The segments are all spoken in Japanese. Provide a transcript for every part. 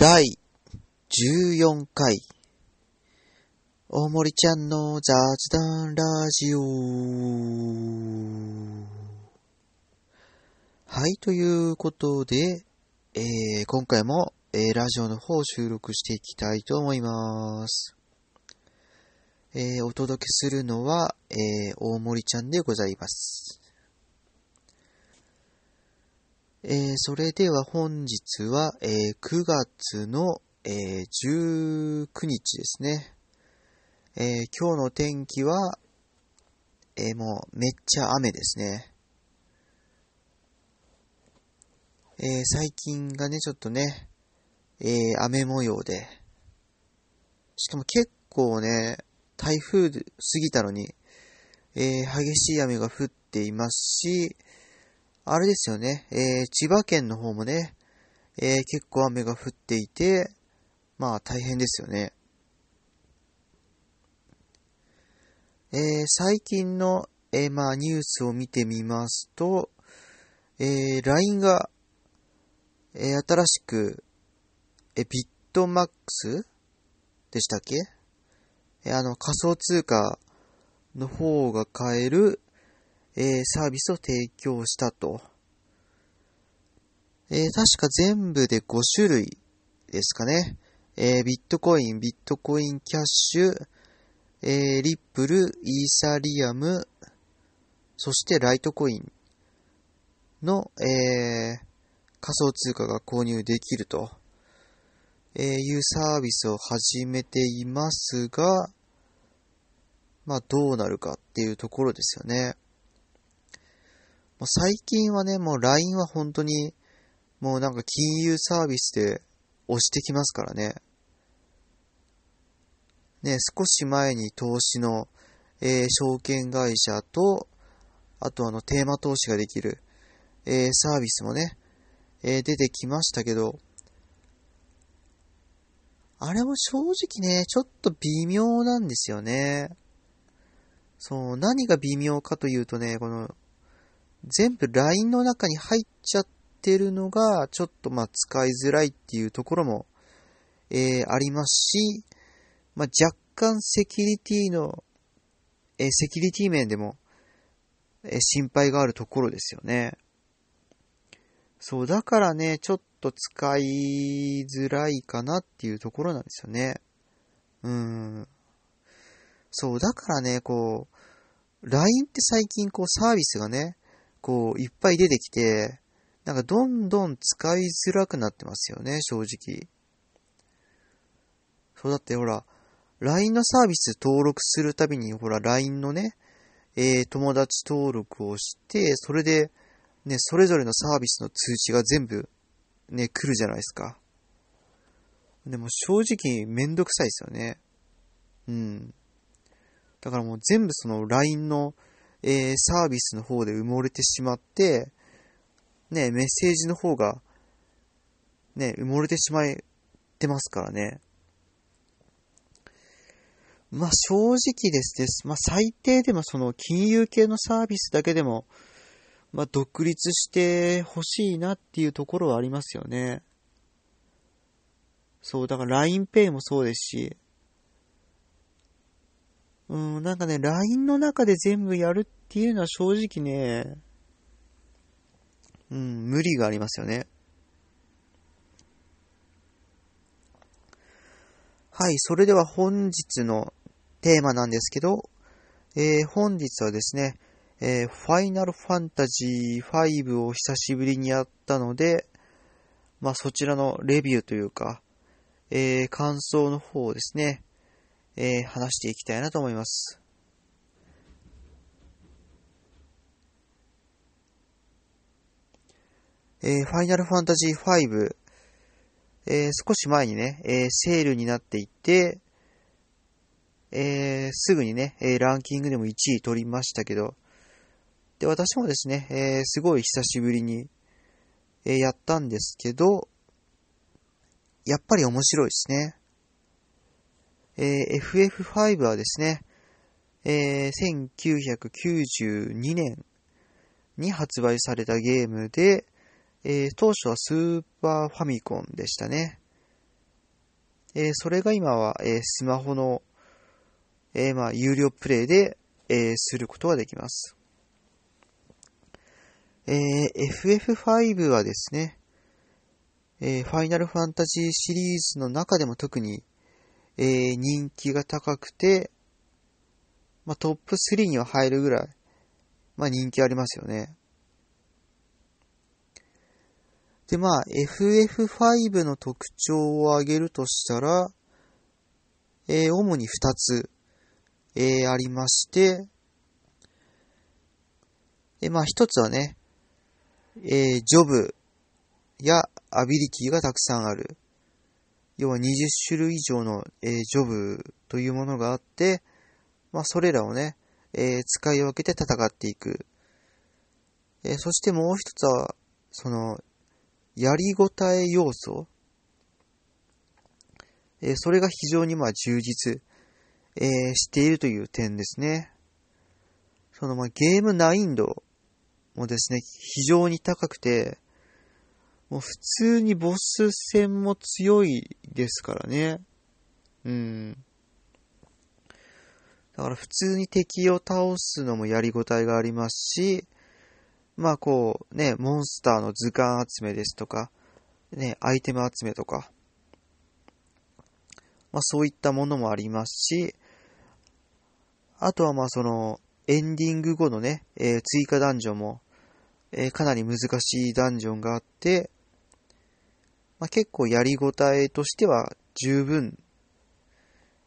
第14回、大森ちゃんの雑談ラジオ。はい、ということで、えー、今回も、えー、ラジオの方を収録していきたいと思います。えー、お届けするのは、え、大森ちゃんでございます。えー、それでは本日は、えー、9月の、えー、19日ですね。え、今日の天気は、え、もうめっちゃ雨ですね。え、最近がね、ちょっとね、え、雨模様で、しかも結構ね、台風過ぎたのに、え、激しい雨が降っていますし、あれですよね、えー、千葉県の方もね、えー、結構雨が降っていて、まあ大変ですよね。えー、最近の、えー、まあニュースを見てみますと、えー、LINE が、えー、新しく、えー、ビットマックスでしたっけ？えー、あの仮想通貨の方が買える、えー、サービスを提供したと。えー、確か全部で5種類ですかね。えー、ビットコイン、ビットコインキャッシュ、えー、リップル、イーサリアム、そしてライトコインの、えー、仮想通貨が購入できると、え、いうサービスを始めていますが、まあどうなるかっていうところですよね。もう最近はね、もう LINE は本当に、もうなんか金融サービスで押してきますからね。ね、少し前に投資の、えー、証券会社と、あとあのテーマ投資ができる、えー、サービスもね、えー、出てきましたけど、あれも正直ね、ちょっと微妙なんですよね。そう、何が微妙かというとね、この、全部 LINE の中に入っちゃってるのが、ちょっとまあ使いづらいっていうところも、えー、ありますし、まあ若干セキュリティの、えー、セキュリティ面でも、えー、心配があるところですよね。そう、だからね、ちょっと使いづらいかなっていうところなんですよね。うん。そう、だからね、こう、LINE って最近こうサービスがね、こういっぱい出てきて、なんかどんどん使いづらくなってますよね、正直。そうだってほら、LINE のサービス登録するたびに、ほら、LINE のね、えー、友達登録をして、それで、ね、それぞれのサービスの通知が全部、ね、来るじゃないですか。でも正直めんどくさいですよね。うん。だからもう全部その LINE の、えー、サービスの方で埋もれてしまって、ね、メッセージの方が、ね、埋もれてしまってますからね。まあ正直ですです。まあ最低でもその金融系のサービスだけでも、まあ独立してほしいなっていうところはありますよね。そう、だから LINEPay もそうですし、うん、なんかね、LINE の中で全部やるっていうのは正直ね、うん、無理がありますよね。はい、それでは本日のテーマなんですけど、えー、本日はですね、えー、ファイナルファンタジー5を久しぶりにやったので、まあそちらのレビューというか、えー、感想の方をですね、えー、話していきたいなと思います。えー、ファイナルファンタジー5、えー、少し前にね、えー、セールになっていて、えー、すぐにね、え、ランキングでも1位取りましたけど、で、私もですね、え、すごい久しぶりに、え、やったんですけど、やっぱり面白いですね。えー、FF5 はですね、えー、1992年に発売されたゲームで、えー、当初はスーパーファミコンでしたね。えー、それが今は、えー、スマホの、えー、まあ、有料プレイで、えー、することができます。えー、FF5 はですね、えー、ファイナルファンタジーシリーズの中でも特に、えー、人気が高くて、まあ、トップ3には入るぐらい、まあ、人気ありますよね。で、まあ、FF5 の特徴を挙げるとしたら、えー、主に2つ、えー、ありまして、で、まあ、1つはね、えー、ジョブやアビリティがたくさんある。要は20種類以上の、えー、ジョブというものがあって、まあ、それらをね、えー、使い分けて戦っていく。えー、そしてもう一つは、その、やりごたえ要素。えー、それが非常にまあ充実、えー、しているという点ですね。そのまあゲーム難易度もですね、非常に高くて、もう普通にボス戦も強いですからね。うん。だから普通に敵を倒すのもやりごたえがありますし、まあこうね、モンスターの図鑑集めですとか、ね、アイテム集めとか、まあそういったものもありますし、あとはまあその、エンディング後のね、えー、追加ダンジョンも、えー、かなり難しいダンジョンがあって、まあ、結構やりごたえとしては十分、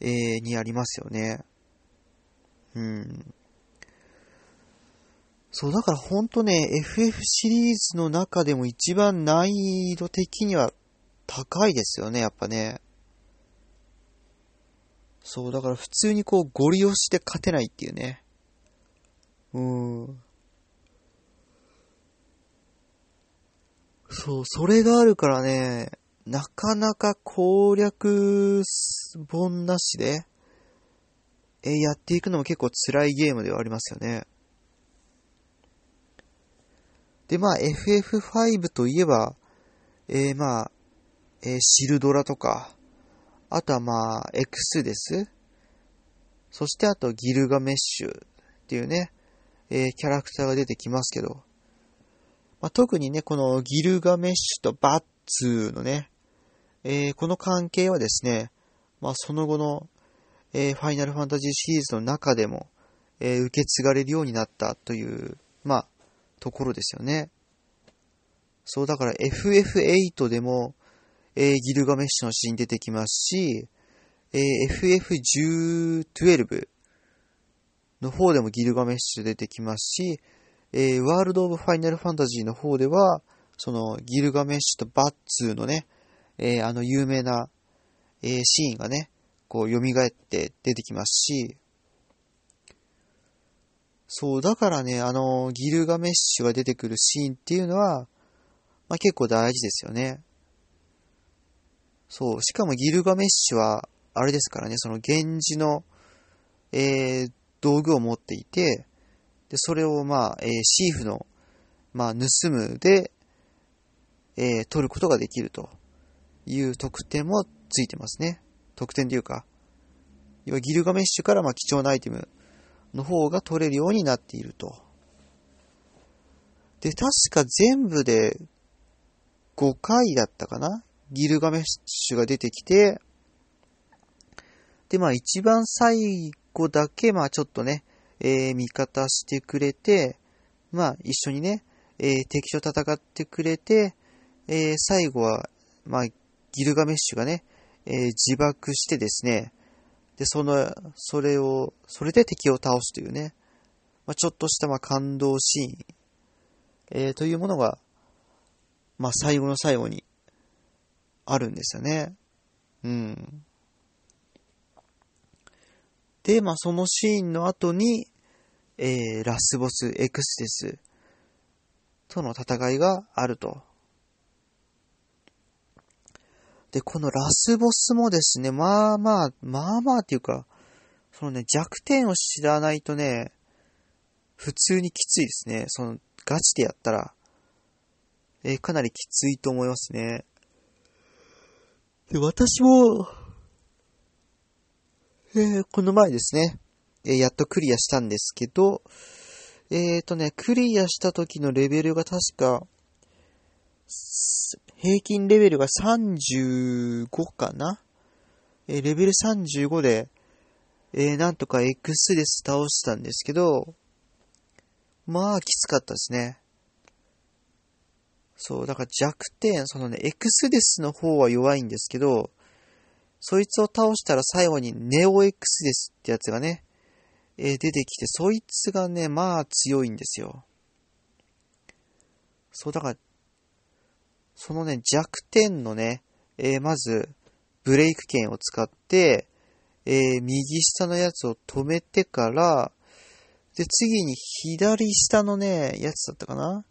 えー、にありますよね。うん。そう、だからほんとね、FF シリーズの中でも一番難易度的には高いですよね、やっぱね。そう、だから普通にこうゴリ押して勝てないっていうね。うん。そう、それがあるからね、なかなか攻略本なしで、えやっていくのも結構辛いゲームではありますよね。で、まあ、FF5 といえば、えー、まあ、えー、シルドラとか、あとはまあ、X です。そしてあと、ギルガメッシュっていうね、えー、キャラクターが出てきますけど、まあ、特にね、このギルガメッシュとバッツーのね、えー、この関係はですね、まあ、その後の、えー、ファイナルファンタジーシリーズの中でも、えー、受け継がれるようになったという、まあ、ところですよね。そう、だから FF8 でも、えー、ギルガメッシュのシーン出てきますし、えー、FF1012 の方でもギルガメッシュ出てきますし、えー、ワールド・オブ・ファイナル・ファンタジーの方では、そのギルガメッシュとバッツーのね、えー、あの有名な、えー、シーンがね、こう蘇って出てきますし、そう、だからね、あの、ギルガメッシュが出てくるシーンっていうのは、まあ、結構大事ですよね。そう、しかもギルガメッシュは、あれですからね、その源氏の、えー、道具を持っていて、で、それをまあ、えー、シーフの、まあ、盗むで、えー、取ることができるという特典もついてますね。特典というか、要はギルガメッシュからまあ貴重なアイテムの方が取れるようになっていると。で、確か全部で5回だったかな？ギルガメッシュが出てきて、で、まあ一番最後だけ、まあちょっとね、えー、味方してくれて、まあ一緒にね、えー、敵と戦ってくれて、えー、最後は、まあギルガメッシュがね、えー、自爆してですね、で、その、それを、それで敵を倒すというね、まあ、ちょっとしたまあ感動シーン、えー、というものが、まあ、最後の最後にあるんですよね。うん。で、まあ、そのシーンの後に、えー、ラスボスエクステスとの戦いがあると。で、このラスボスもですね、まあまあ、まあまあっていうか、そのね、弱点を知らないとね、普通にきついですね。その、ガチでやったら、えー、かなりきついと思いますね。で、私も、えー、この前ですね、えー、やっとクリアしたんですけど、えっ、ー、とね、クリアした時のレベルが確か、平均レベルが35かな？えレベル35で、えなんとか X で倒したんですけど、まあ、きつかったですね。そう、だから弱点、そのね、エクスデスの方は弱いんですけど、そいつを倒したら最後にネオエクスデスってやつがね、えー、出てきて、そいつがね、まあ強いんですよ。そう、だから、そのね、弱点のね、えー、まず、ブレイク剣を使って、えー、右下のやつを止めてから、で、次に左下のね、やつだったかな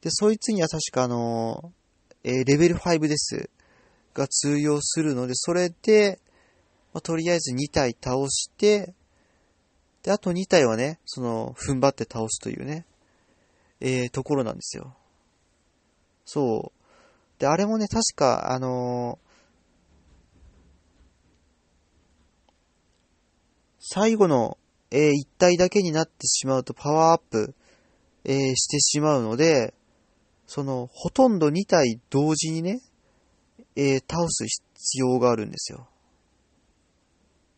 で、そいつには確かあの、えー、レベル5です。が通用するので、それで、まあ、とりあえず2体倒して、で、あと2体はね、その、踏ん張って倒すというね、えー、ところなんですよ。そう。で、あれもね、確か、あのー、最後の、えー、1体だけになってしまうとパワーアップ、えー、してしまうので、その、ほとんど2体同時にね、えー、倒す必要があるんですよ。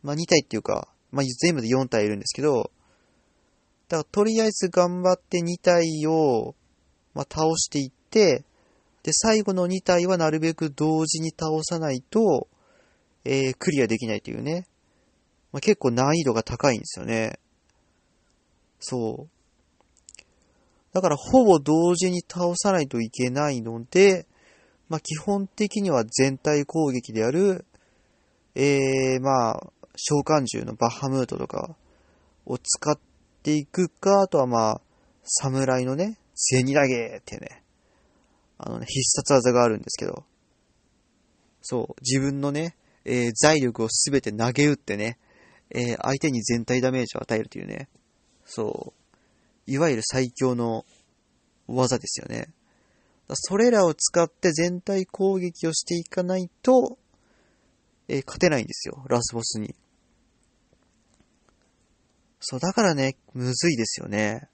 まあ、2体っていうか、まあ、全部で4体いるんですけど、だからとりあえず頑張って2体を、まあ、倒していって、で、最後の2体はなるべく同時に倒さないと、えー、クリアできないというね。まあ、結構難易度が高いんですよね。そう。だからほぼ同時に倒さないといけないので、まあ基本的には全体攻撃である、えー、まあ、召喚獣のバッハムートとかを使っていくか、あとはまあ、侍のね、銭投げってね、あのね、必殺技があるんですけど、そう、自分のね、えー、財力をすべて投げ打ってね、えー、相手に全体ダメージを与えるというね、そう、いわゆる最強の技ですよね。それらを使って全体攻撃をしていかないと、えー、勝てないんですよ、ラスボスに。そう、だからね、むずいですよね。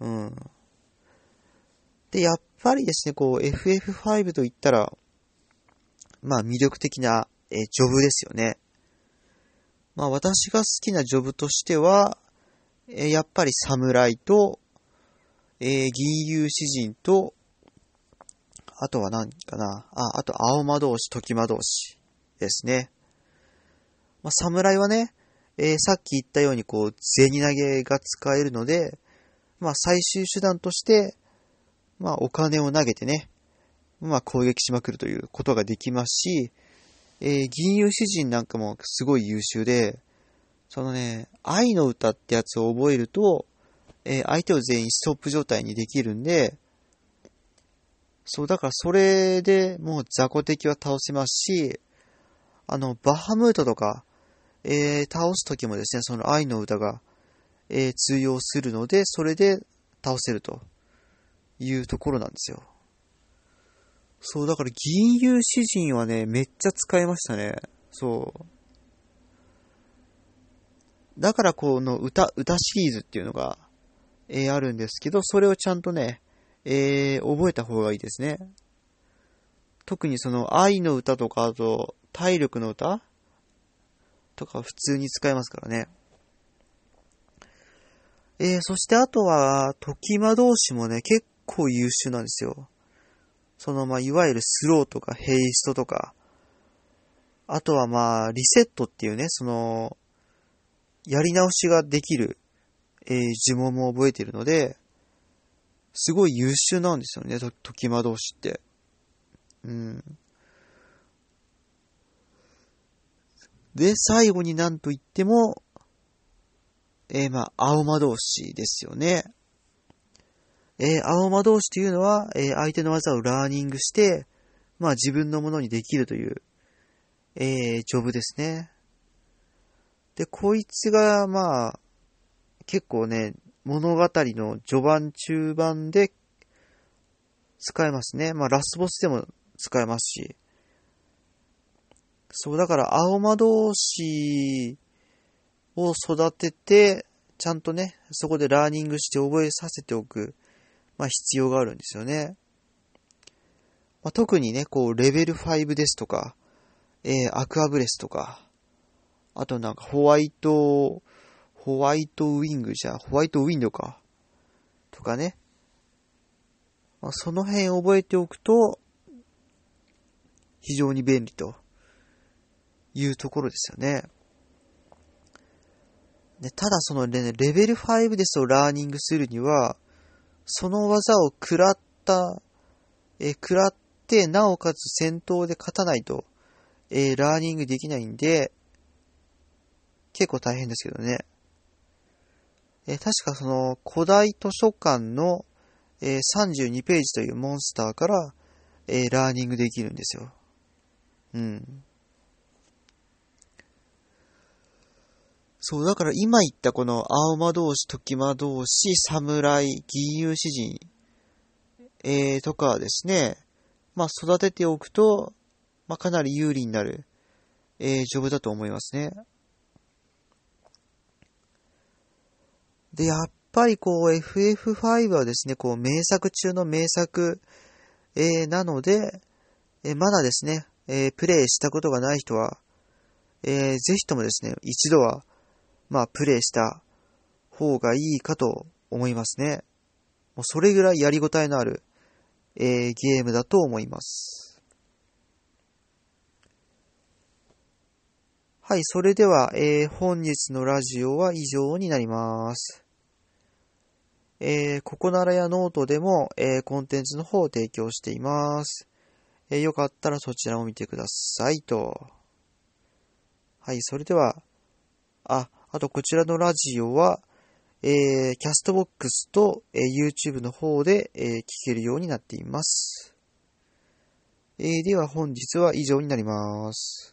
うん。で、やっぱりですね、こう、FF5 と言ったら、まあ魅力的な、えー、ジョブですよね。まあ私が好きなジョブとしては、えー、やっぱり侍と、えー、銀融詩人と、あとは何かな？あ、あと青魔導士、時魔導士ですね。まあ、侍はね、えー、さっき言ったようにこう、銭投げが使えるので、まあ、最終手段として、まあ、お金を投げてね、まあ、攻撃しまくるということができますし、えー、銀融詩人なんかもすごい優秀で、そのね、愛の歌ってやつを覚えると、えー、相手を全員ストップ状態にできるんで、そう、だからそれでもう雑魚敵は倒せますし、あの、バハムートとか、えー、倒すときもですね、その愛の歌が、えー、通用するので、それで倒せるというところなんですよ。そう、だから銀融詩人はね、めっちゃ使いましたね。そう。だからこの歌、歌シリーズっていうのが、えー、あるんですけど、それをちゃんとね、えー、覚えた方がいいですね。特にその愛の歌とか、あと体力の歌とか普通に使えますからね。えー、そしてあとは、時魔同士もね、結構優秀なんですよ。その、まあ、いわゆるスローとかヘイストとか、あとはまあ、リセットっていうね、その、やり直しができる、えー、呪文も覚えてるので、すごい優秀なんですよね、と、時魔同士って。うん。で、最後になんと言っても、えー、まあ、青魔同士ですよね。えー、青魔同士というのは、えー、相手の技をラーニングして、まあ自分のものにできるという、えー、ジョブですね。で、こいつが、まあ、結構ね、物語の序盤、中盤で使えますね。まあ、ラスボスでも使えますし。そう、だから青魔導士を育てて、ちゃんとね、そこでラーニングして覚えさせておく、まあ必要があるんですよね。まあ、特にね、こう、レベル5ですとか、えー、アクアブレスとか、あとなんかホワイト、ホワイトウィングじゃ、ホワイトウィンドか。とかね。まあ、その辺覚えておくと、非常に便利というところですよね。でただそのね、レベル5デスをラーニングするには、その技を食らった、え、食らって、なおかつ戦闘で勝たないと、えー、ラーニングできないんで、結構大変ですけどね。えー、確かその古代図書館の、えー、32ページというモンスターから、えー、ラーニングできるんですよ。うん。そう、だから今言ったこの青魔同士、時魔同士、侍、義勇詩人、えー、とかですね、まあ育てておくと、まあかなり有利になる、えー、ジョブだと思いますね。で、やっぱりこう FF5 はですね、こう名作中の名作、えー、なので、えー、まだですね、えー、プレイしたことがない人は、えー、ぜひともですね、一度は、まあ、プレイした方がいいかと思いますね。もうそれぐらいやりごたえのある、えー、ゲームだと思います。はい、それでは、えー、本日のラジオは以上になります。えー、ココナラやノートでも、えー、コンテンツの方を提供しています。えー、よかったらそちらも見てくださいと。はい、それでは、あ、あとこちらのラジオは、えー、キャストボックスと、えー、YouTube の方で、えー、聞けるようになっています。えー、では本日は以上になります。